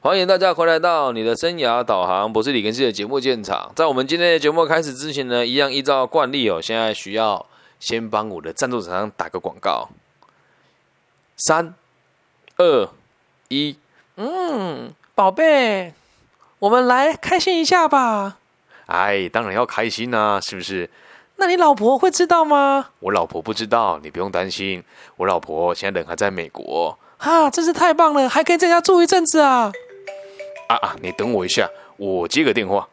欢迎大家回来到你的生涯导航，我是李根熙的节目现场。在我们今天的节目开始之前呢，一样依照惯例哦，现在需要先帮我的赞助厂商打个广告。三、二、一，嗯，宝贝，我们来开心一下吧。哎，当然要开心啊，是不是？那你老婆会知道吗？我老婆不知道，你不用担心。我老婆现在人还在美国。啊，真是太棒了，还可以在家住一阵子啊！啊啊，你等我一下，我接个电话。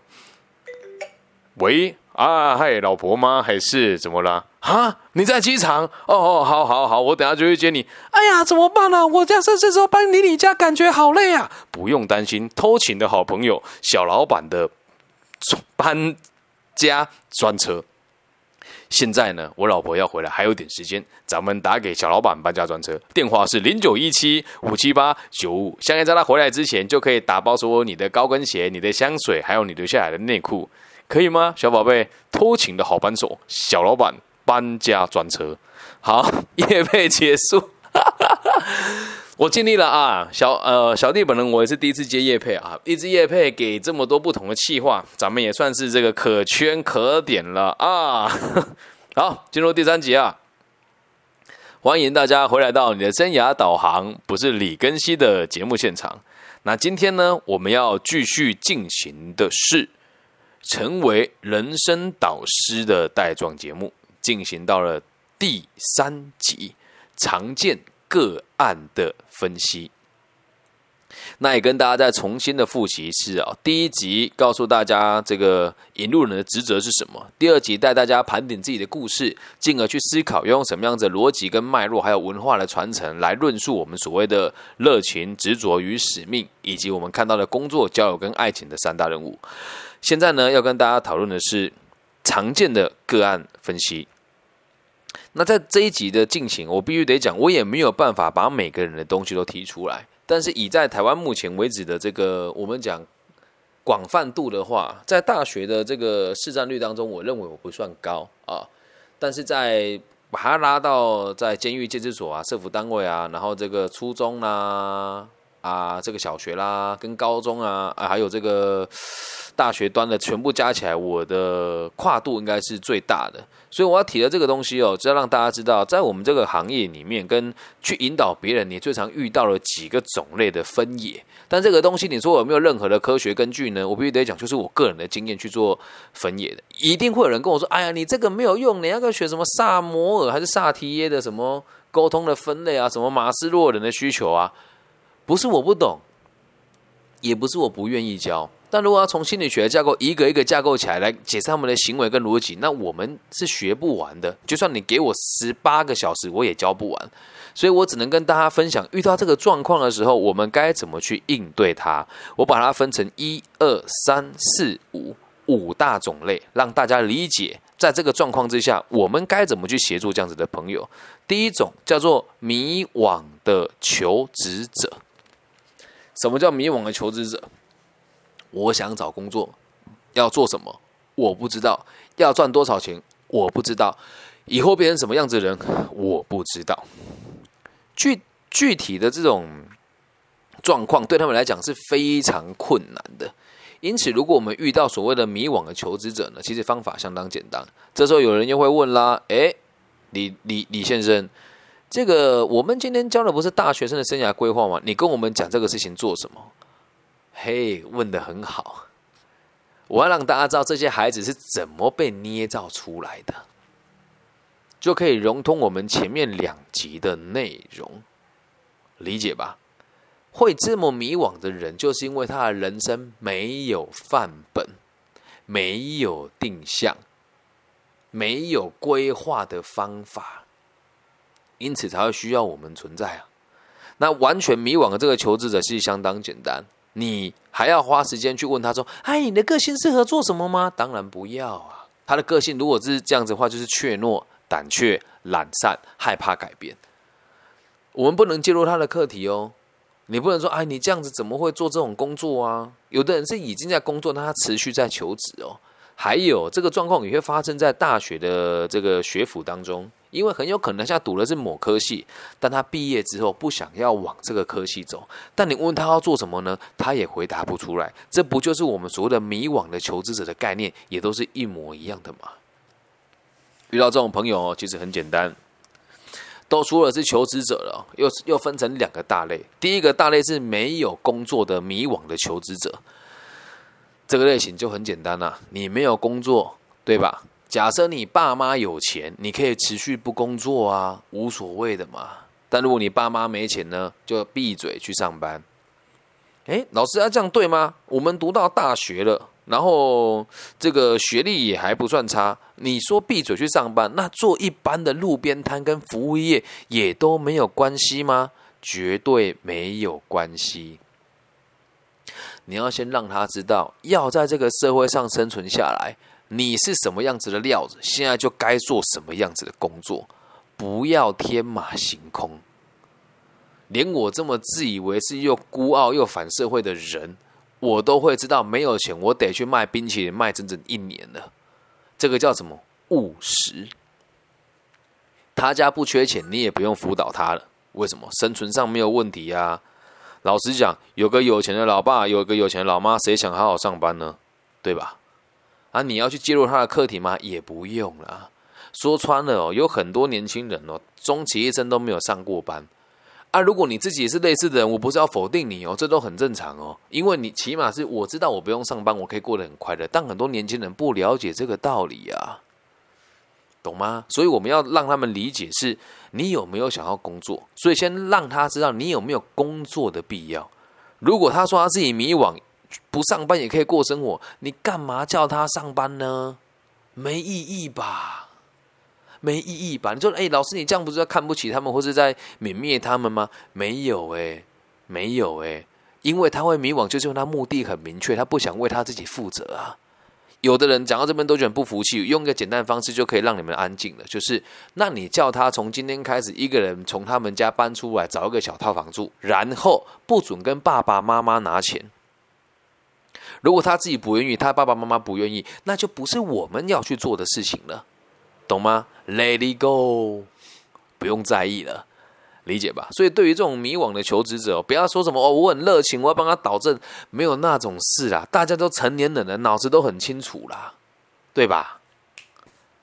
喂，啊，嗨，老婆吗？还是怎么了？啊，你在机场？哦哦，好好好，我等下就去接你。哎呀，怎么办呢？我这这这时候搬离你家，感觉好累啊！不用担心，偷情的好朋友，小老板的搬家专车。现在呢，我老婆要回来，还有点时间，咱们打给小老板搬家专车，电话是零九一七五七八九五。相信在他回来之前，就可以打包所有你的高跟鞋、你的香水，还有你留下来的内裤，可以吗，小宝贝？偷情的好扳手，小老板搬家专车。好，夜配结束。我尽力了啊，小呃小弟本人我也是第一次接叶配啊，一支叶配给这么多不同的企划，咱们也算是这个可圈可点了啊。好，进入第三集啊，欢迎大家回来到你的生涯导航，不是李根熙的节目现场。那今天呢，我们要继续进行的是成为人生导师的带状节目，进行到了第三集，常见。个案的分析，那也跟大家再重新的复习是啊，第一集告诉大家这个引路人的职责是什么，第二集带大家盘点自己的故事，进而去思考要用什么样子的逻辑跟脉络，还有文化的传承来论述我们所谓的热情、执着与使命，以及我们看到的工作、交友跟爱情的三大任务。现在呢，要跟大家讨论的是常见的个案分析。那在这一集的进行，我必须得讲，我也没有办法把每个人的东西都提出来。但是以在台湾目前为止的这个我们讲广泛度的话，在大学的这个市占率当中，我认为我不算高啊。但是在把它拉到在监狱戒治所啊、社服单位啊，然后这个初中啦啊、啊这个小学啦、跟高中啊啊，还有这个。大学端的全部加起来，我的跨度应该是最大的，所以我要提的这个东西哦，就要让大家知道，在我们这个行业里面，跟去引导别人，你最常遇到了几个种类的分野。但这个东西，你说有没有任何的科学根据呢？我必须得讲，就是我个人的经验去做分野的。一定会有人跟我说：“哎呀，你这个没有用，你要个学什么萨摩尔还是萨提耶的什么沟通的分类啊，什么马斯洛人的需求啊？”不是我不懂，也不是我不愿意教。但如果要从心理学的架构一个一个架构起来来解释他们的行为跟逻辑，那我们是学不完的。就算你给我十八个小时，我也教不完。所以我只能跟大家分享，遇到这个状况的时候，我们该怎么去应对它。我把它分成一二三四五五大种类，让大家理解，在这个状况之下，我们该怎么去协助这样子的朋友。第一种叫做迷惘的求职者。什么叫迷惘的求职者？我想找工作，要做什么？我不知道。要赚多少钱？我不知道。以后变成什么样子的人？我不知道。具具体的这种状况对他们来讲是非常困难的。因此，如果我们遇到所谓的迷惘的求职者呢，其实方法相当简单。这时候有人又会问啦：“诶，李李李先生，这个我们今天教的不是大学生的生涯规划吗？你跟我们讲这个事情做什么？”嘿，问的很好。我要让大家知道这些孩子是怎么被捏造出来的，就可以融通我们前面两集的内容，理解吧？会这么迷惘的人，就是因为他的人生没有范本，没有定向，没有规划的方法，因此才会需要我们存在啊。那完全迷惘的这个求职者，是相当简单。你还要花时间去问他说：“哎，你的个性适合做什么吗？”当然不要啊！他的个性如果是这样子的话，就是怯懦、胆怯、懒散、害怕改变。我们不能介入他的课题哦。你不能说：“哎，你这样子怎么会做这种工作啊？”有的人是已经在工作，但他持续在求职哦。还有这个状况也会发生在大学的这个学府当中，因为很有可能他读的是某科系，但他毕业之后不想要往这个科系走，但你问他要做什么呢？他也回答不出来。这不就是我们所谓的迷惘的求职者的概念，也都是一模一样的吗？遇到这种朋友哦，其实很简单，都说了是求职者了，又又分成两个大类。第一个大类是没有工作的迷惘的求职者。这个类型就很简单啦，你没有工作，对吧？假设你爸妈有钱，你可以持续不工作啊，无所谓的嘛。但如果你爸妈没钱呢，就闭嘴去上班。诶，老师要这样对吗？我们读到大学了，然后这个学历也还不算差，你说闭嘴去上班，那做一般的路边摊跟服务业也都没有关系吗？绝对没有关系。你要先让他知道，要在这个社会上生存下来，你是什么样子的料子，现在就该做什么样子的工作，不要天马行空。连我这么自以为是又孤傲又反社会的人，我都会知道，没有钱我得去卖冰淇淋，卖整整一年了。这个叫什么务实？他家不缺钱，你也不用辅导他了。为什么？生存上没有问题呀。老实讲，有个有钱的老爸，有个有钱的老妈，谁想好好上班呢？对吧？啊，你要去介入他的课题吗？也不用啦。说穿了哦，有很多年轻人哦，终其一生都没有上过班。啊，如果你自己也是类似的人，我不是要否定你哦，这都很正常哦。因为你起码是我知道我不用上班，我可以过得很快乐。但很多年轻人不了解这个道理啊。懂吗？所以我们要让他们理解，是你有没有想要工作？所以先让他知道你有没有工作的必要。如果他说他自己迷惘，不上班也可以过生活，你干嘛叫他上班呢？没意义吧？没意义吧？你说，哎，老师，你这样不是在看不起他们，或是在泯灭他们吗？没有，哎，没有，哎，因为他会迷惘，就是因为他目的很明确，他不想为他自己负责啊。有的人讲到这边都觉得不服气，用一个简单的方式就可以让你们安静了。就是，那你叫他从今天开始一个人从他们家搬出来，找一个小套房住，然后不准跟爸爸妈妈拿钱。如果他自己不愿意，他爸爸妈妈不愿意，那就不是我们要去做的事情了，懂吗？Let it go，不用在意了。理解吧，所以对于这种迷惘的求职者，不要说什么哦，我很热情，我要帮他导正，没有那种事啦。大家都成年人了，脑子都很清楚啦，对吧？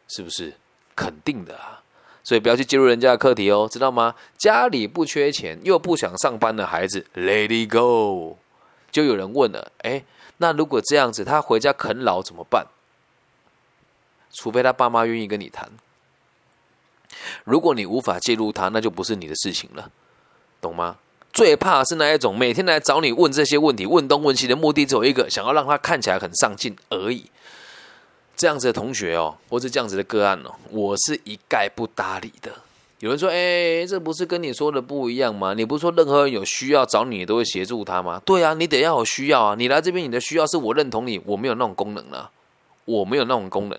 是不是？肯定的啊。所以不要去介入人家的课题哦，知道吗？家里不缺钱又不想上班的孩子，Let it go。就有人问了，哎，那如果这样子，他回家啃老怎么办？除非他爸妈愿意跟你谈。如果你无法介入他，那就不是你的事情了，懂吗？最怕是那一种每天来找你问这些问题、问东问西的目的只有一个，想要让他看起来很上进而已。这样子的同学哦，或是这样子的个案哦，我是一概不搭理的。有人说：“哎，这不是跟你说的不一样吗？你不是说任何人有需要找你都会协助他吗？”对啊，你得要有需要啊！你来这边，你的需要是我认同你，我没有那种功能了，我没有那种功能。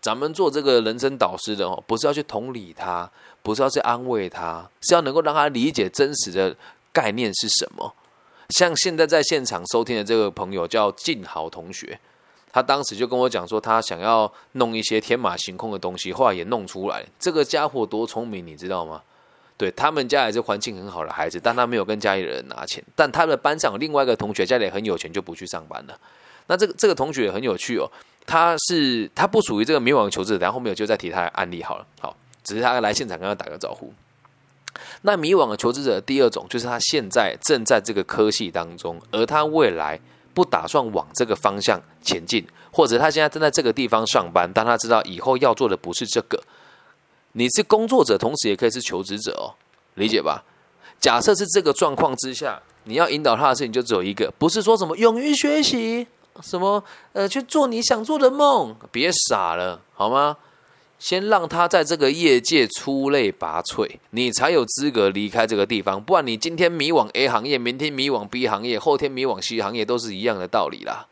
咱们做这个人生导师的哦，不是要去同理他，不是要去安慰他，是要能够让他理解真实的概念是什么。像现在在现场收听的这个朋友叫静豪同学，他当时就跟我讲说，他想要弄一些天马行空的东西，后来也弄出来。这个家伙多聪明，你知道吗？对他们家也是环境很好的孩子，但他没有跟家里人拿钱。但他的班上另外一个同学家里很有钱，就不去上班了。那这个这个同学也很有趣哦。他是他不属于这个迷惘的求职者，然后后面我就再提他的案例好了。好，只是他来现场跟他打个招呼。那迷惘的求职者第二种就是他现在正在这个科系当中，而他未来不打算往这个方向前进，或者他现在正在这个地方上班，但他知道以后要做的不是这个。你是工作者，同时也可以是求职者哦，理解吧？假设是这个状况之下，你要引导他的事情就只有一个，不是说什么勇于学习。什么？呃，去做你想做的梦，别傻了，好吗？先让他在这个业界出类拔萃，你才有资格离开这个地方。不然，你今天迷惘 A 行业，明天迷惘 B 行业，后天迷惘 C 行业，都是一样的道理啦。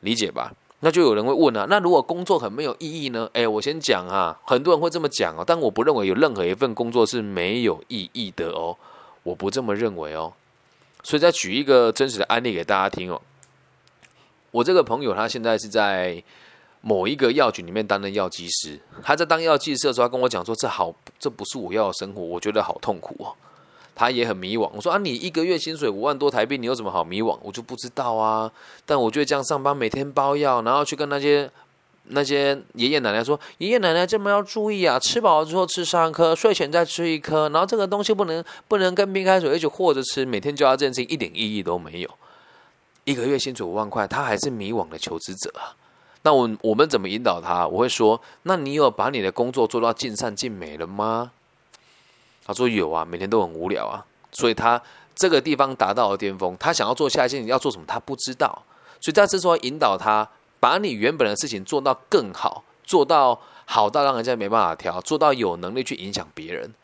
理解吧？那就有人会问啊，那如果工作很没有意义呢？哎，我先讲啊，很多人会这么讲哦，但我不认为有任何一份工作是没有意义的哦，我不这么认为哦。所以再举一个真实的案例给大家听哦。我这个朋友他现在是在某一个药局里面担任药剂师。他在当药剂师的时候，他跟我讲说：“这好，这不是我要的生活，我觉得好痛苦哦。”他也很迷惘。我说：“啊，你一个月薪水五万多台币，你有什么好迷惘？”我就不知道啊。但我觉得这样上班，每天包药，然后去跟那些那些爷爷奶奶说：“爷爷奶奶这么要注意啊，吃饱了之后吃三颗，睡前再吃一颗，然后这个东西不能不能跟冰开水一起和着吃，每天教他这件事情一点意义都没有。”一个月薪水五万块，他还是迷惘的求职者啊。那我我们怎么引导他？我会说：那你有把你的工作做到尽善尽美了吗？他说有啊，每天都很无聊啊。所以他这个地方达到了巅峰，他想要做下一件要做什么，他不知道。所以在这时候引导他，把你原本的事情做到更好，做到好到让人家没办法挑，做到有能力去影响别人。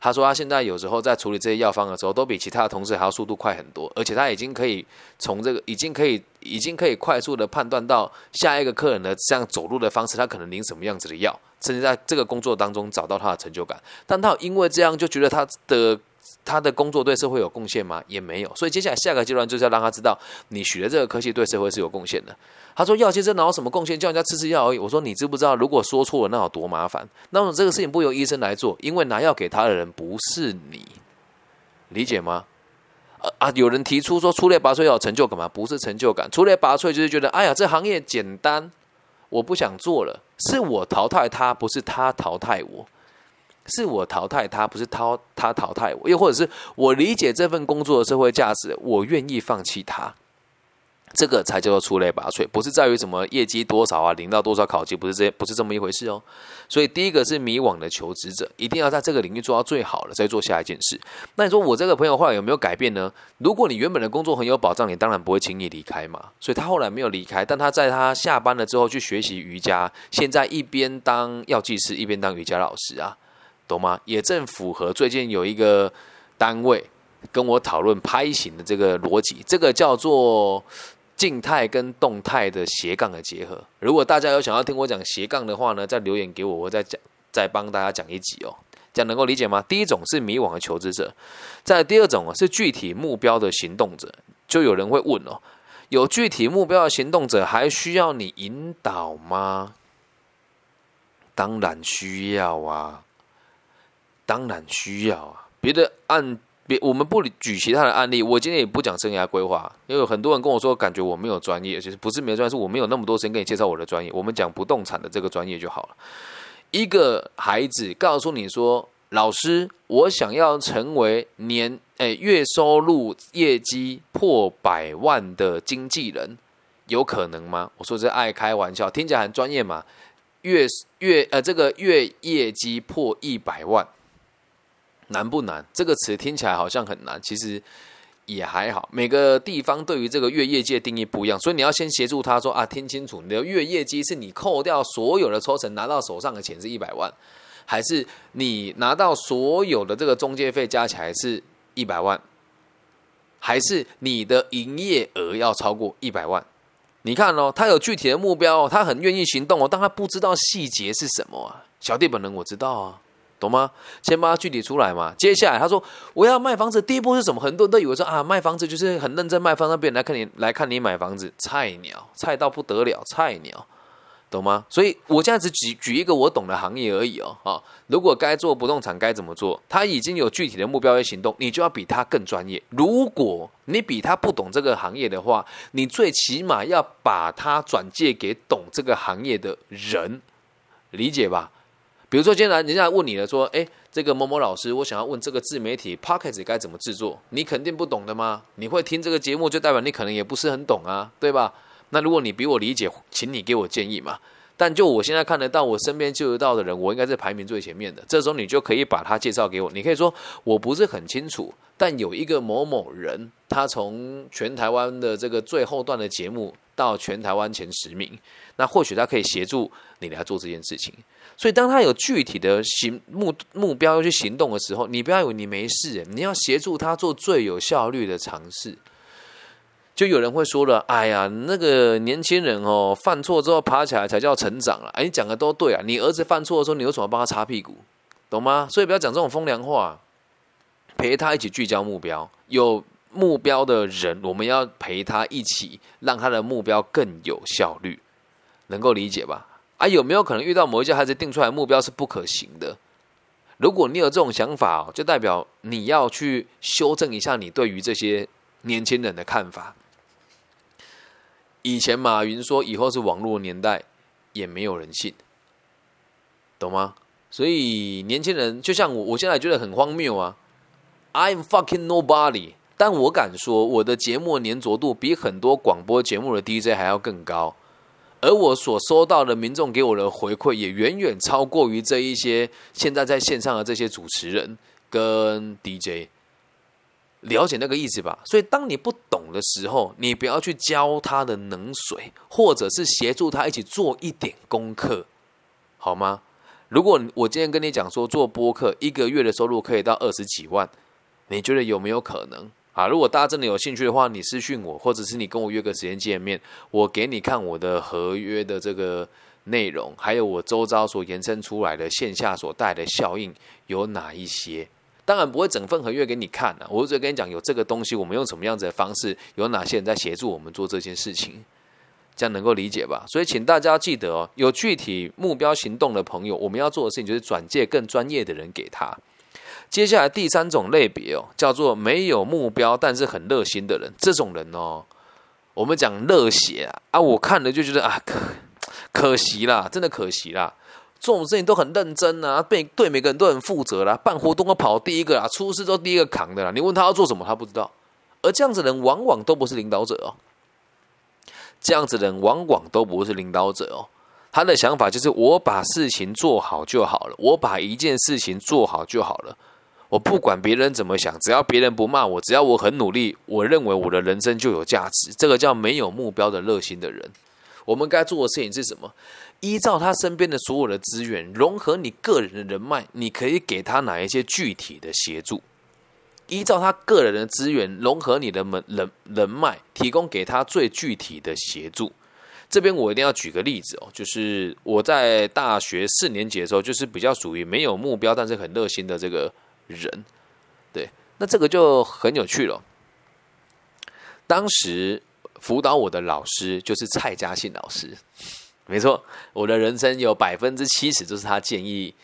他说他现在有时候在处理这些药方的时候，都比其他的同事还要速度快很多，而且他已经可以从这个已经可以已经可以快速的判断到下一个客人的这样走路的方式，他可能领什么样子的药，甚至在这个工作当中找到他的成就感。但他因为这样就觉得他的。他的工作对社会有贡献吗？也没有。所以接下来下个阶段就是要让他知道，你学的这个科技对社会是有贡献的。他说药其实哪有什么贡献，叫人家吃吃药而已。我说你知不知道，如果说错了，那有多麻烦？那么这个事情不由医生来做，因为拿药给他的人不是你，理解吗？啊！有人提出说出类拔萃要有成就感吗？不是成就感，出类拔萃就是觉得，哎呀，这行业简单，我不想做了。是我淘汰他，不是他淘汰我。是我淘汰他，不是他他淘汰我，又或者是我理解这份工作的社会价值，我愿意放弃他，这个才叫做出类拔萃，不是在于什么业绩多少啊，领到多少考级，不是这不是这么一回事哦。所以第一个是迷惘的求职者，一定要在这个领域做到最好了，再做下一件事。那你说我这个朋友后来有没有改变呢？如果你原本的工作很有保障，你当然不会轻易离开嘛。所以他后来没有离开，但他在他下班了之后去学习瑜伽，现在一边当药剂师，一边当瑜伽老师啊。懂吗？也正符合最近有一个单位跟我讨论拍型的这个逻辑，这个叫做静态跟动态的斜杠的结合。如果大家有想要听我讲斜杠的话呢，再留言给我，我再讲，再帮大家讲一集哦。这样能够理解吗？第一种是迷惘的求职者，在第二种是具体目标的行动者。就有人会问哦，有具体目标的行动者还需要你引导吗？当然需要啊。当然需要啊！别的案别，我们不举其他的案例。我今天也不讲生涯规划，因为很多人跟我说，感觉我没有专业，其实不是没有专业，是我没有那么多时间给你介绍我的专业。我们讲不动产的这个专业就好了。一个孩子告诉你说：“老师，我想要成为年诶月收入业绩破百万的经纪人，有可能吗？”我说这爱开玩笑，听起来很专业嘛。月月呃，这个月业绩破一百万。难不难？这个词听起来好像很难，其实也还好。每个地方对于这个月业绩定义不一样，所以你要先协助他说啊，听清楚，你的月业绩是你扣掉所有的抽成拿到手上的钱是一百万，还是你拿到所有的这个中介费加起来是一百万，还是你的营业额要超过一百万？你看哦，他有具体的目标，他很愿意行动哦，但他不知道细节是什么啊。小弟本人我知道啊。懂吗？先把它具体出来嘛。接下来他说我要卖房子，第一步是什么？很多人都以为说啊，卖房子就是很认真卖房，那边来看你来看你买房子，菜鸟，菜到不得了，菜鸟，懂吗？所以我现在只举举一个我懂的行业而已哦。啊，如果该做不动产该怎么做？他已经有具体的目标和行动，你就要比他更专业。如果你比他不懂这个行业的话，你最起码要把他转借给懂这个行业的人，理解吧？比如说，今天来人家问你了，说：“哎，这个某某老师，我想要问这个自媒体 p o c k e t 该怎么制作？你肯定不懂的吗？你会听这个节目，就代表你可能也不是很懂啊，对吧？那如果你比我理解，请你给我建议嘛。但就我现在看得到，我身边就得到的人，我应该是排名最前面的。这时候你就可以把他介绍给我，你可以说我不是很清楚，但有一个某某人，他从全台湾的这个最后段的节目到全台湾前十名，那或许他可以协助你来做这件事情。”所以，当他有具体的行目目标要去行动的时候，你不要以为你没事，你要协助他做最有效率的尝试。就有人会说了：“哎呀，那个年轻人哦，犯错之后爬起来才叫成长了。”哎，你讲的都对啊。你儿子犯错的时候，你为什么帮他擦屁股？懂吗？所以不要讲这种风凉话，陪他一起聚焦目标。有目标的人，我们要陪他一起，让他的目标更有效率。能够理解吧？啊，有没有可能遇到某一些孩子定出来目标是不可行的？如果你有这种想法，就代表你要去修正一下你对于这些年轻人的看法。以前马云说以后是网络年代，也没有人信，懂吗？所以年轻人就像我，我现在觉得很荒谬啊！I'm fucking nobody，但我敢说我的节目粘着度比很多广播节目的 DJ 还要更高。而我所收到的民众给我的回馈，也远远超过于这一些现在在线上的这些主持人跟 DJ。了解那个意思吧。所以，当你不懂的时候，你不要去教他的冷水，或者是协助他一起做一点功课，好吗？如果我今天跟你讲说做播客一个月的收入可以到二十几万，你觉得有没有可能？啊，如果大家真的有兴趣的话，你私讯我，或者是你跟我约个时间见面，我给你看我的合约的这个内容，还有我周遭所延伸出来的线下所带来的效应有哪一些？当然不会整份合约给你看了，我只跟你讲有这个东西，我们用什么样子的方式，有哪些人在协助我们做这件事情，这样能够理解吧？所以请大家记得哦，有具体目标行动的朋友，我们要做的事情就是转介更专业的人给他。接下来第三种类别哦，叫做没有目标但是很热心的人。这种人哦，我们讲热血啊，啊，我看了就觉得啊，可可惜啦，真的可惜啦。做什么事情都很认真啊，对对每个人都很负责啦，办活动都跑第一个啦，出事都第一个扛的啦。你问他要做什么，他不知道。而这样子的人往往都不是领导者哦，这样子的人往往都不是领导者哦。他的想法就是我把事情做好就好了，我把一件事情做好就好了。我不管别人怎么想，只要别人不骂我，只要我很努力，我认为我的人生就有价值。这个叫没有目标的热心的人。我们该做的事情是什么？依照他身边的所有的资源，融合你个人的人脉，你可以给他哪一些具体的协助？依照他个人的资源，融合你的门人人脉，提供给他最具体的协助。这边我一定要举个例子哦，就是我在大学四年级的时候，就是比较属于没有目标，但是很热心的这个。人，对，那这个就很有趣了。当时辅导我的老师就是蔡嘉信老师，没错，我的人生有百分之七十都是他建议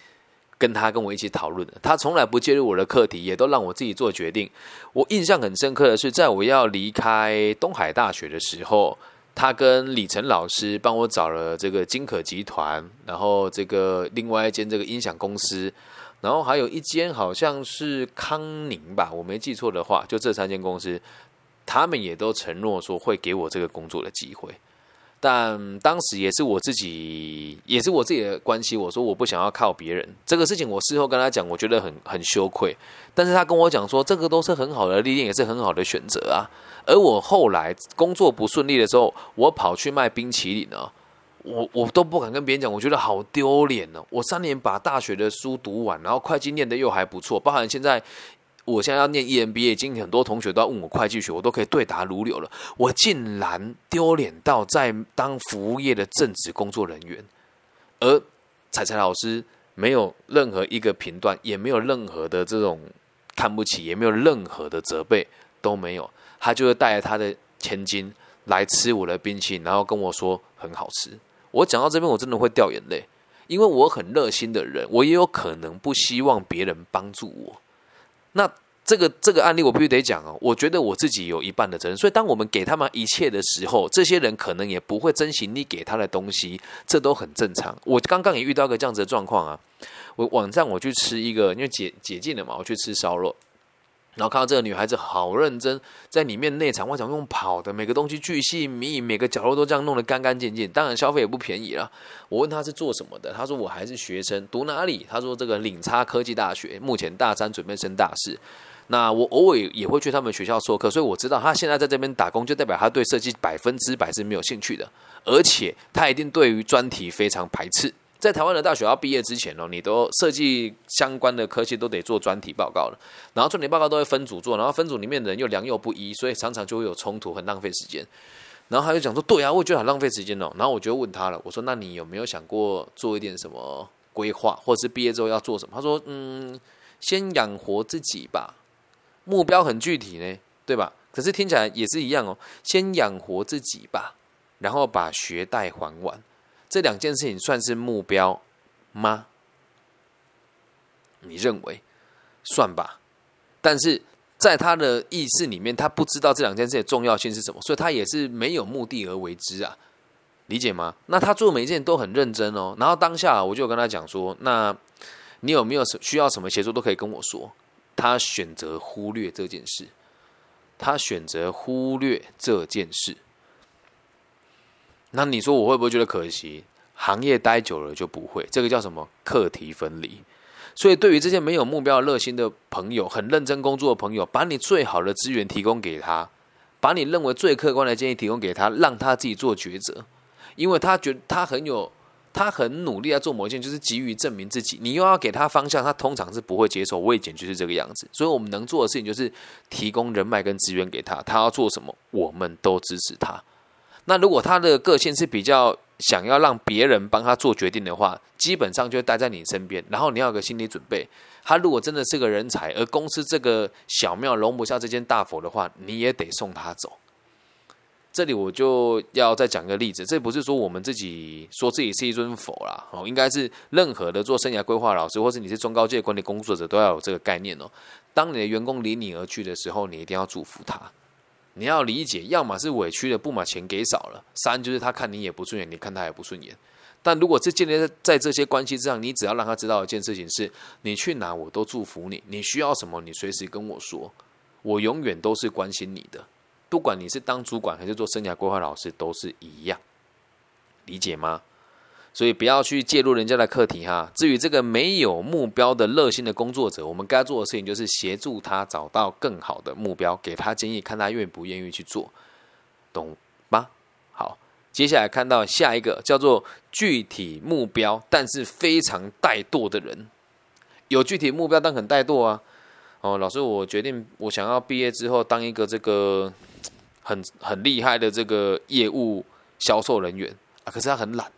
跟他跟我一起讨论的。他从来不介入我的课题，也都让我自己做决定。我印象很深刻的是，在我要离开东海大学的时候，他跟李晨老师帮我找了这个金可集团，然后这个另外一间这个音响公司。然后还有一间好像是康宁吧，我没记错的话，就这三间公司，他们也都承诺说会给我这个工作的机会。但当时也是我自己，也是我自己的关系，我说我不想要靠别人。这个事情我事后跟他讲，我觉得很很羞愧。但是他跟我讲说，这个都是很好的历练，也是很好的选择啊。而我后来工作不顺利的时候，我跑去卖冰淇淋呢。我我都不敢跟别人讲，我觉得好丢脸呢。我三年把大学的书读完，然后会计念的又还不错，包含现在我现在要念 EMBA，已经很多同学都要问我会计学，我都可以对答如流了。我竟然丢脸到在当服务业的正职工作人员，而彩彩老师没有任何一个评断，也没有任何的这种看不起，也没有任何的责备，都没有。他就是带着他的千金来吃我的冰淇淋，然后跟我说很好吃。我讲到这边，我真的会掉眼泪，因为我很热心的人，我也有可能不希望别人帮助我。那这个这个案例，我必须得讲哦。我觉得我自己有一半的责任，所以当我们给他们一切的时候，这些人可能也不会珍惜你给他的东西，这都很正常。我刚刚也遇到个这样子的状况啊，我晚上我去吃一个，因为解解禁了嘛，我去吃烧肉。然后看到这个女孩子好认真，在里面内场外场用跑的，每个东西巨细密，每个角落都这样弄得干干净净。当然消费也不便宜了。我问她是做什么的，她说我还是学生，读哪里？她说这个领差科技大学，目前大三准备升大四。那我偶尔也会去他们学校授课，所以我知道她现在在这边打工，就代表她对设计百分之百是没有兴趣的，而且她一定对于专题非常排斥。在台湾的大学要毕业之前哦，你都设计相关的科技都得做专题报告了，然后专题报告都会分组做，然后分组里面的人又良莠不一，所以常常就会有冲突，很浪费时间。然后他就讲说：“对啊，我觉得很浪费时间哦。”然后我就问他了，我说：“那你有没有想过做一点什么规划，或者是毕业之后要做什么？”他说：“嗯，先养活自己吧，目标很具体呢，对吧？可是听起来也是一样哦，先养活自己吧，然后把学贷还完。”这两件事情算是目标吗？你认为算吧？但是在他的意识里面，他不知道这两件事的重要性是什么，所以他也是没有目的而为之啊，理解吗？那他做每一件都很认真哦。然后当下我就跟他讲说：“那你有没有什需要什么协助都可以跟我说。”他选择忽略这件事，他选择忽略这件事。那你说我会不会觉得可惜？行业待久了就不会，这个叫什么课题分离。所以，对于这些没有目标、热心的朋友，很认真工作的朋友，把你最好的资源提供给他，把你认为最客观的建议提供给他，让他自己做抉择，因为他觉得他很有，他很努力在做某件，就是急于证明自己。你又要给他方向，他通常是不会接受。未检就是这个样子。所以我们能做的事情就是提供人脉跟资源给他，他要做什么，我们都支持他。那如果他的个性是比较想要让别人帮他做决定的话，基本上就待在你身边。然后你要有个心理准备，他如果真的是个人才，而公司这个小庙容不下这间大佛的话，你也得送他走。这里我就要再讲个例子，这不是说我们自己说自己是一尊佛啦，哦，应该是任何的做生涯规划老师，或是你是中高阶管理工作者，都要有这个概念哦。当你的员工离你而去的时候，你一定要祝福他。你要理解，要么是委屈的，不把钱给少了；三就是他看你也不顺眼，你看他也不顺眼。但如果是建立在在这些关系之上，你只要让他知道一件事情：是你去哪我都祝福你，你需要什么你随时跟我说，我永远都是关心你的。不管你是当主管还是做生涯规划老师，都是一样，理解吗？所以不要去介入人家的课题哈。至于这个没有目标的热心的工作者，我们该做的事情就是协助他找到更好的目标，给他建议，看他愿不愿意去做，懂吗？好，接下来看到下一个叫做具体目标，但是非常怠惰的人。有具体目标但很怠惰啊。哦，老师，我决定我想要毕业之后当一个这个很很厉害的这个业务销售人员啊，可是他很懒。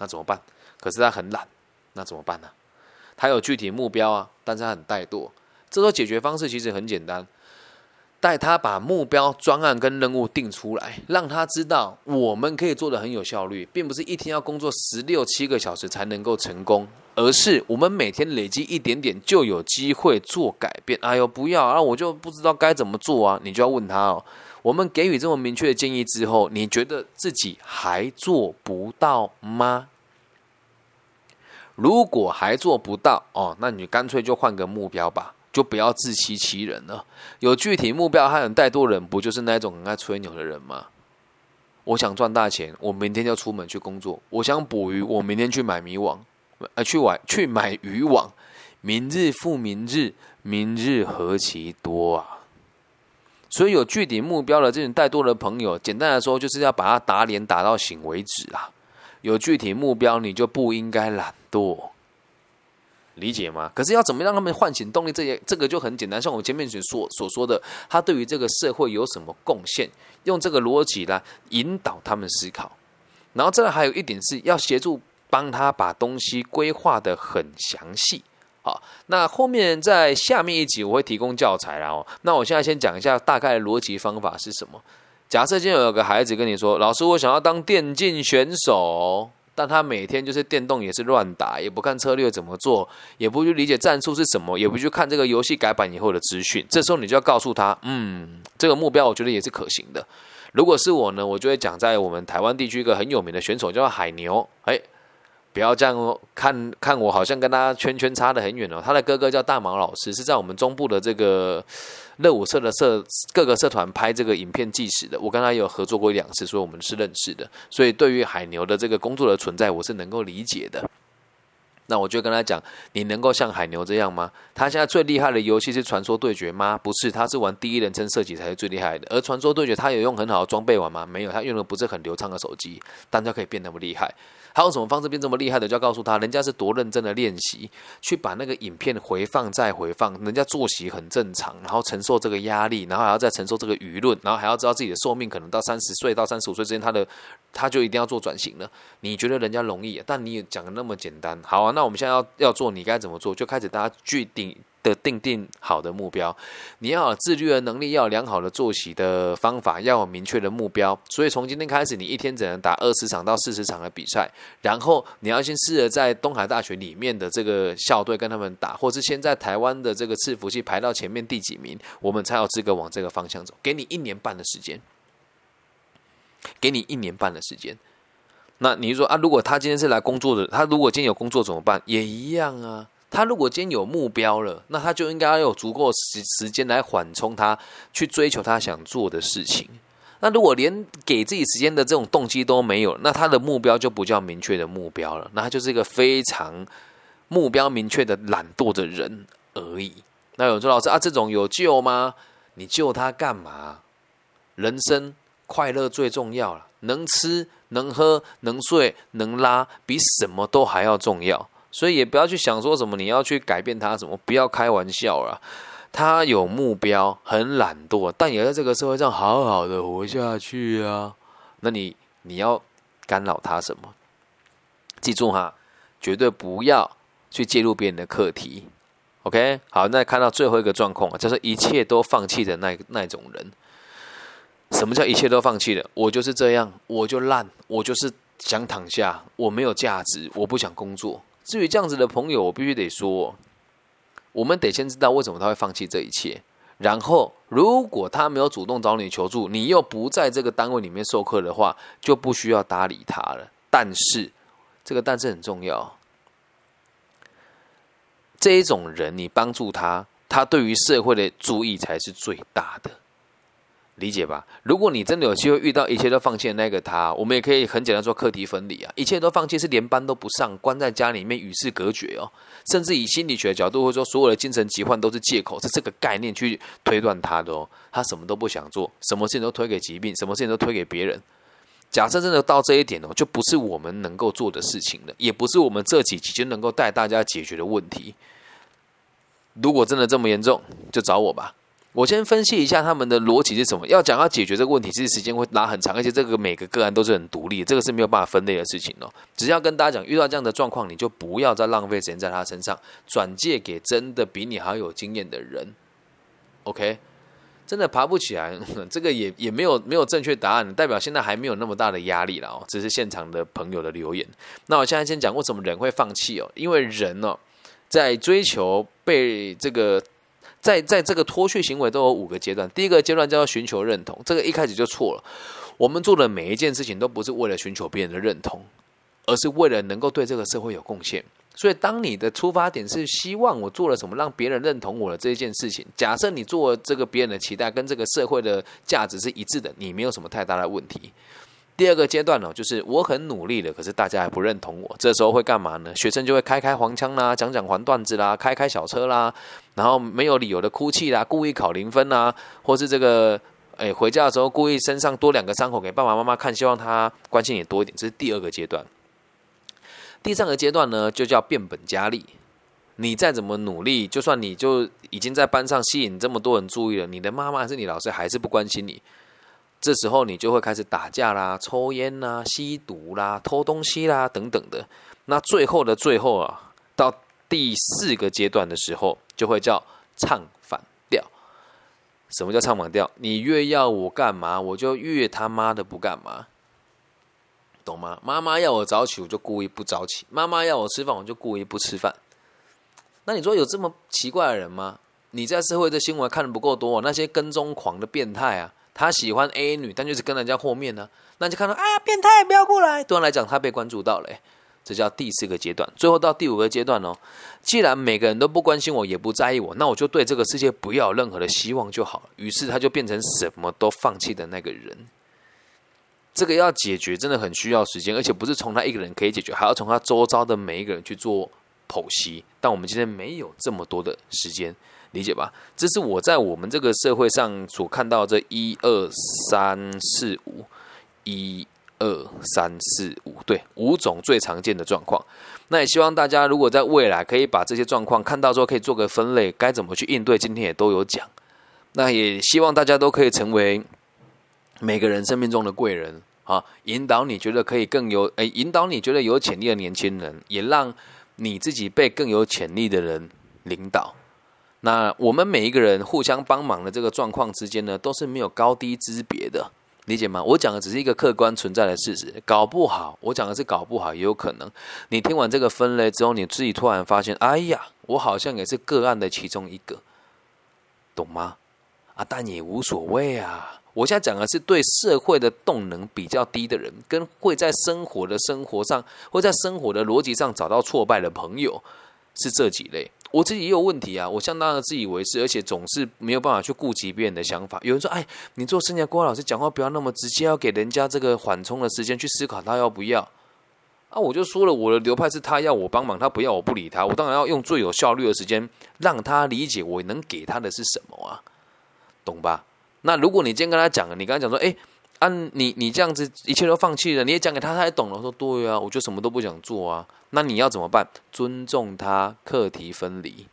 那怎么办？可是他很懒，那怎么办呢？他有具体目标啊，但是他很怠惰。这个解决方式其实很简单，带他把目标、专案跟任务定出来，让他知道我们可以做的很有效率，并不是一天要工作十六七个小时才能够成功，而是我们每天累积一点点就有机会做改变。哎呦，不要啊，我就不知道该怎么做啊！你就要问他哦。我们给予这么明确的建议之后，你觉得自己还做不到吗？如果还做不到哦，那你干脆就换个目标吧，就不要自欺欺人了。有具体目标还很带多人，不就是那种很爱吹牛的人吗？我想赚大钱，我明天就出门去工作；我想捕鱼，我明天去买迷网，呃，去玩去买渔网。明日复明日，明日何其多啊！所以有具体目标的这种带多的朋友，简单来说，就是要把他打脸打到醒为止啊。有具体目标，你就不应该懒惰，理解吗？可是要怎么让他们唤醒动力？这些这个就很简单，像我前面所说所说的，他对于这个社会有什么贡献？用这个逻辑来引导他们思考。然后这还有一点是要协助帮他把东西规划的很详细。好，那后面在下面一集我会提供教材啦。哦，那我现在先讲一下大概的逻辑方法是什么。假设今天有个孩子跟你说：“老师，我想要当电竞选手，但他每天就是电动也是乱打，也不看策略怎么做，也不去理解战术是什么，也不去看这个游戏改版以后的资讯。”这时候你就要告诉他：“嗯，这个目标我觉得也是可行的。如果是我呢，我就会讲在我们台湾地区一个很有名的选手叫海牛。”哎。不要这样哦，看看我好像跟他圈圈差得很远哦。他的哥哥叫大毛老师，是在我们中部的这个乐舞社的社各个社团拍这个影片纪实的。我跟他有合作过一两次，所以我们是认识的。所以对于海牛的这个工作的存在，我是能够理解的。那我就跟他讲，你能够像海牛这样吗？他现在最厉害的游戏是传说对决吗？不是，他是玩第一人称射击才是最厉害的。而传说对决，他有用很好的装备玩吗？没有，他用的不是很流畅的手机，但他可以变那么厉害。他用什么方式变这么厉害的？就要告诉他，人家是多认真的练习，去把那个影片回放再回放。人家作息很正常，然后承受这个压力，然后还要再承受这个舆论，然后还要知道自己的寿命可能到三十岁到三十五岁之间，他的他就一定要做转型了。你觉得人家容易？但你也讲的那么简单。好啊，那那我们现在要要做，你该怎么做？就开始大家具定的定定好的目标，你要有自律的能力，要有良好的作息的方法，要有明确的目标。所以从今天开始，你一天只能打二十场到四十场的比赛，然后你要先试着在东海大学里面的这个校队跟他们打，或是先在台湾的这个伺服器排到前面第几名，我们才有资格往这个方向走。给你一年半的时间，给你一年半的时间。那你说啊，如果他今天是来工作的，他如果今天有工作怎么办？也一样啊。他如果今天有目标了，那他就应该要有足够时时间来缓冲他去追求他想做的事情。那如果连给自己时间的这种动机都没有，那他的目标就不叫明确的目标了，那他就是一个非常目标明确的懒惰的人而已。那有说老师啊，这种有救吗？你救他干嘛？人生快乐最重要了，能吃能喝能睡能拉，比什么都还要重要。所以也不要去想说什么你要去改变他什么，不要开玩笑了。他有目标，很懒惰，但也在这个社会上好好的活下去啊。那你你要干扰他什么？记住哈，绝对不要去介入别人的课题。OK，好，那看到最后一个状况啊，就是一切都放弃的那那种人。什么叫一切都放弃了？我就是这样，我就烂，我就是想躺下，我没有价值，我不想工作。至于这样子的朋友，我必须得说，我们得先知道为什么他会放弃这一切。然后，如果他没有主动找你求助，你又不在这个单位里面授课的话，就不需要搭理他了。但是，这个但是很重要。这一种人，你帮助他，他对于社会的注意才是最大的。理解吧？如果你真的有机会遇到一切都放弃的那个他，我们也可以很简单说课题分离啊。一切都放弃是连班都不上，关在家里面与世隔绝哦。甚至以心理学角度，会说所有的精神疾患都是借口，是这个概念去推断他的哦。他什么都不想做，什么事情都推给疾病，什么事情都推给别人。假设真的到这一点哦，就不是我们能够做的事情了，也不是我们这几集就能够带大家解决的问题。如果真的这么严重，就找我吧。我先分析一下他们的逻辑是什么。要讲要解决这个问题，其实时间会拉很长，而且这个每个个案都是很独立，这个是没有办法分类的事情哦。只要跟大家讲，遇到这样的状况，你就不要再浪费时间在他身上，转借给真的比你还有经验的人。OK，真的爬不起来，这个也也没有没有正确答案，代表现在还没有那么大的压力了哦。只是现场的朋友的留言。那我现在先讲为什么人会放弃哦？因为人哦，在追求被这个。在在这个脱序行为都有五个阶段，第一个阶段叫做寻求认同，这个一开始就错了。我们做的每一件事情都不是为了寻求别人的认同，而是为了能够对这个社会有贡献。所以，当你的出发点是希望我做了什么让别人认同我的这一件事情，假设你做这个别人的期待跟这个社会的价值是一致的，你没有什么太大的问题。第二个阶段呢，就是我很努力了，可是大家还不认同我。这时候会干嘛呢？学生就会开开黄腔啦，讲讲黄段子啦，开开小车啦，然后没有理由的哭泣啦，故意考零分啦，或是这个诶回家的时候故意身上多两个伤口给爸爸妈妈看，希望他关心你多一点。这是第二个阶段。第三个阶段呢，就叫变本加厉。你再怎么努力，就算你就已经在班上吸引这么多人注意了，你的妈妈还是你老师还是不关心你。这时候你就会开始打架啦、抽烟啦、吸毒啦、偷东西啦等等的。那最后的最后啊，到第四个阶段的时候，就会叫唱反调。什么叫唱反调？你越要我干嘛，我就越他妈的不干嘛，懂吗？妈妈要我早起，我就故意不早起；妈妈要我吃饭，我就故意不吃饭。那你说有这么奇怪的人吗？你在社会的新闻看的不够多，那些跟踪狂的变态啊！他喜欢 A 女，但就是跟人家和面呢，那就看到啊，变态，不要过来。对他来讲，他被关注到了，这叫第四个阶段。最后到第五个阶段哦，既然每个人都不关心我，也不在意我，那我就对这个世界不要有任何的希望就好了。于是他就变成什么都放弃的那个人。这个要解决真的很需要时间，而且不是从他一个人可以解决，还要从他周遭的每一个人去做剖析。但我们今天没有这么多的时间。理解吧？这是我在我们这个社会上所看到这一二三四五，一二三四五，对，五种最常见的状况。那也希望大家如果在未来可以把这些状况看到之后，可以做个分类，该怎么去应对。今天也都有讲。那也希望大家都可以成为每个人生命中的贵人啊，引导你觉得可以更有诶，引导你觉得有潜力的年轻人，也让你自己被更有潜力的人领导。那我们每一个人互相帮忙的这个状况之间呢，都是没有高低之别的，理解吗？我讲的只是一个客观存在的事实，搞不好我讲的是搞不好，也有可能你听完这个分类之后，你自己突然发现，哎呀，我好像也是个案的其中一个，懂吗？啊，但也无所谓啊。我现在讲的是对社会的动能比较低的人，跟会在生活的生活上，会在生活的逻辑上找到挫败的朋友，是这几类。我自己也有问题啊，我相当的自以为是，而且总是没有办法去顾及别人的想法。有人说：“哎，你做生涯规划老师讲话不要那么直接，要给人家这个缓冲的时间去思考他要不要。”啊，我就说了，我的流派是他要我帮忙，他不要我不理他。我当然要用最有效率的时间，让他理解我能给他的是什么啊，懂吧？那如果你今天跟他讲，你跟他讲说：“哎，按你你这样子一切都放弃了，你也讲给他，他也懂了。”说：“对啊，我就什么都不想做啊。”那你要怎么办？尊重他，课题分离。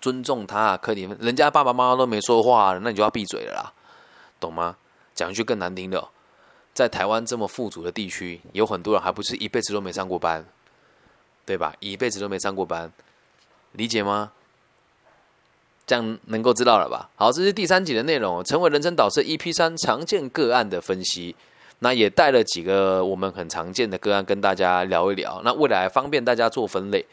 尊重他，课题分，人家爸爸妈妈都没说话，那你就要闭嘴了啦，懂吗？讲一句更难听的，在台湾这么富足的地区，有很多人还不是一辈子都没上过班，对吧？一辈子都没上过班，理解吗？这样能够知道了吧？好，这是第三集的内容，成为人生导师 EP 三常见个案的分析。那也带了几个我们很常见的个案跟大家聊一聊，那未来方便大家做分类。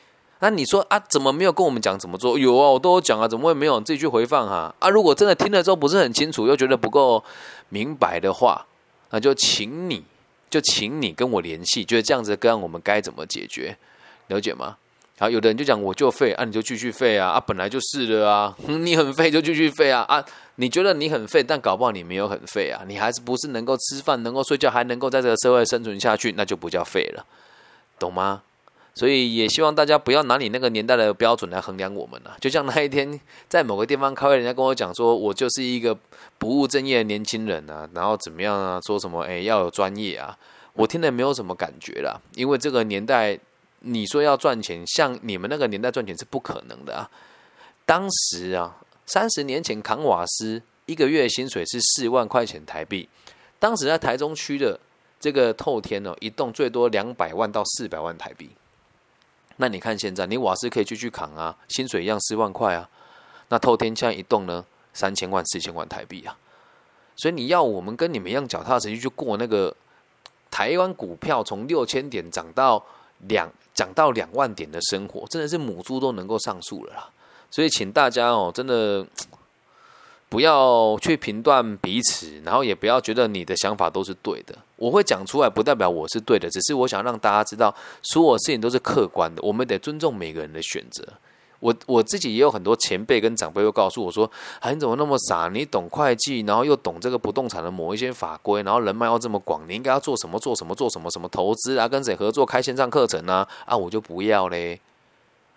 那你说啊，怎么没有跟我们讲怎么做？有啊，我都有讲啊，怎么会没有？自己去回放哈。啊，如果真的听了之后不是很清楚，又觉得不够明白的话，那就请你就请你跟我联系，觉得这样子的个案我们该怎么解决？了解吗？好，有的人就讲我就废啊，你就继续废啊啊，本来就是的啊，你很废就继续废啊啊，你觉得你很废，但搞不好你没有很废啊，你还是不是能够吃饭、能够睡觉，还能够在这个社会生存下去，那就不叫废了，懂吗？所以也希望大家不要拿你那个年代的标准来衡量我们了。就像那一天在某个地方开会，人家跟我讲说我就是一个不务正业的年轻人啊，然后怎么样啊，说什么哎要有专业啊，我听了没有什么感觉啦，因为这个年代。你说要赚钱，像你们那个年代赚钱是不可能的啊！当时啊，三十年前扛瓦斯一个月薪水是四万块钱台币，当时在台中区的这个透天哦，一栋最多两百万到四百万台币。那你看现在，你瓦斯可以继续扛啊，薪水一样四万块啊。那透天现在一栋呢，三千万、四千万台币啊。所以你要我们跟你们一样脚踏实地去过那个台湾股票从六千点涨到两。讲到两万点的生活，真的是母猪都能够上树了啦。所以，请大家哦，真的不要去评断彼此，然后也不要觉得你的想法都是对的。我会讲出来，不代表我是对的，只是我想让大家知道，所有事情都是客观的，我们得尊重每个人的选择。我我自己也有很多前辈跟长辈又告诉我说：“啊，你怎么那么傻？你懂会计，然后又懂这个不动产的某一些法规，然后人脉要这么广，你应该要做什么？做什么？做什么？什么投资啊？跟谁合作？开线上课程啊？啊，我就不要嘞！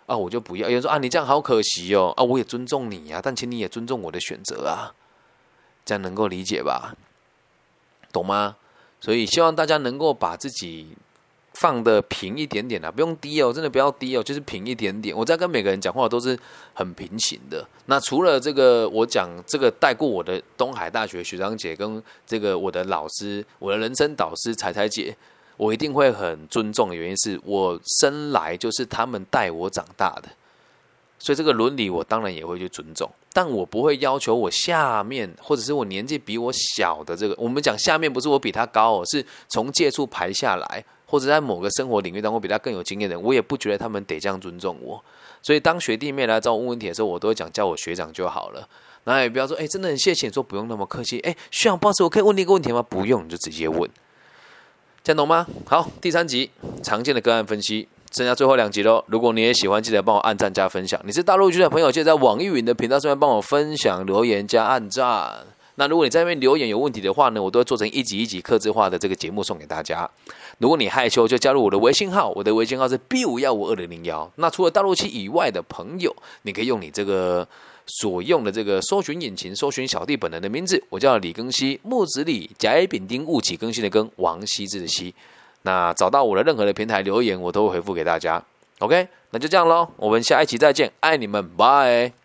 啊，我就不要。有人说啊，你这样好可惜哦！啊，我也尊重你呀，但请你也尊重我的选择啊，这样能够理解吧？懂吗？所以希望大家能够把自己。放的平一点点啊，不用低哦，真的不要低哦，就是平一点点。我在跟每个人讲话都是很平行的。那除了这个，我讲这个带过我的东海大学学长姐跟这个我的老师，我的人生导师彩彩姐，我一定会很尊重的原因是我生来就是他们带我长大的，所以这个伦理我当然也会去尊重，但我不会要求我下面或者是我年纪比我小的这个，我们讲下面不是我比他高哦，是从借处排下来。或者在某个生活领域当中比他更有经验的人，我也不觉得他们得这样尊重我。所以当学弟妹来找我问问题的时候，我都会讲叫我学长就好了。然后也不要说，哎，真的很谢谢，说不用那么客气。哎，学长，不好意思，我可以问你一个问题吗？不用，你就直接问。这样懂吗？好，第三集常见的个案分析，剩下最后两集喽。如果你也喜欢，记得帮我按赞加分享。你是大陆区的朋友，记得在网易云的频道上面帮我分享、留言加按赞。那如果你在那边留言有问题的话呢，我都会做成一集一集刻字化的这个节目送给大家。如果你害羞，就加入我的微信号，我的微信号是 B 五幺五二零零幺。那除了大陆区以外的朋友，你可以用你这个所用的这个搜寻引擎搜寻小弟本人的名字，我叫李庚希，木子李，甲乙丙丁戊己庚辛的庚，王羲之的羲。那找到我的任何的平台留言，我都会回复给大家。OK，那就这样喽，我们下一期再见，爱你们，拜。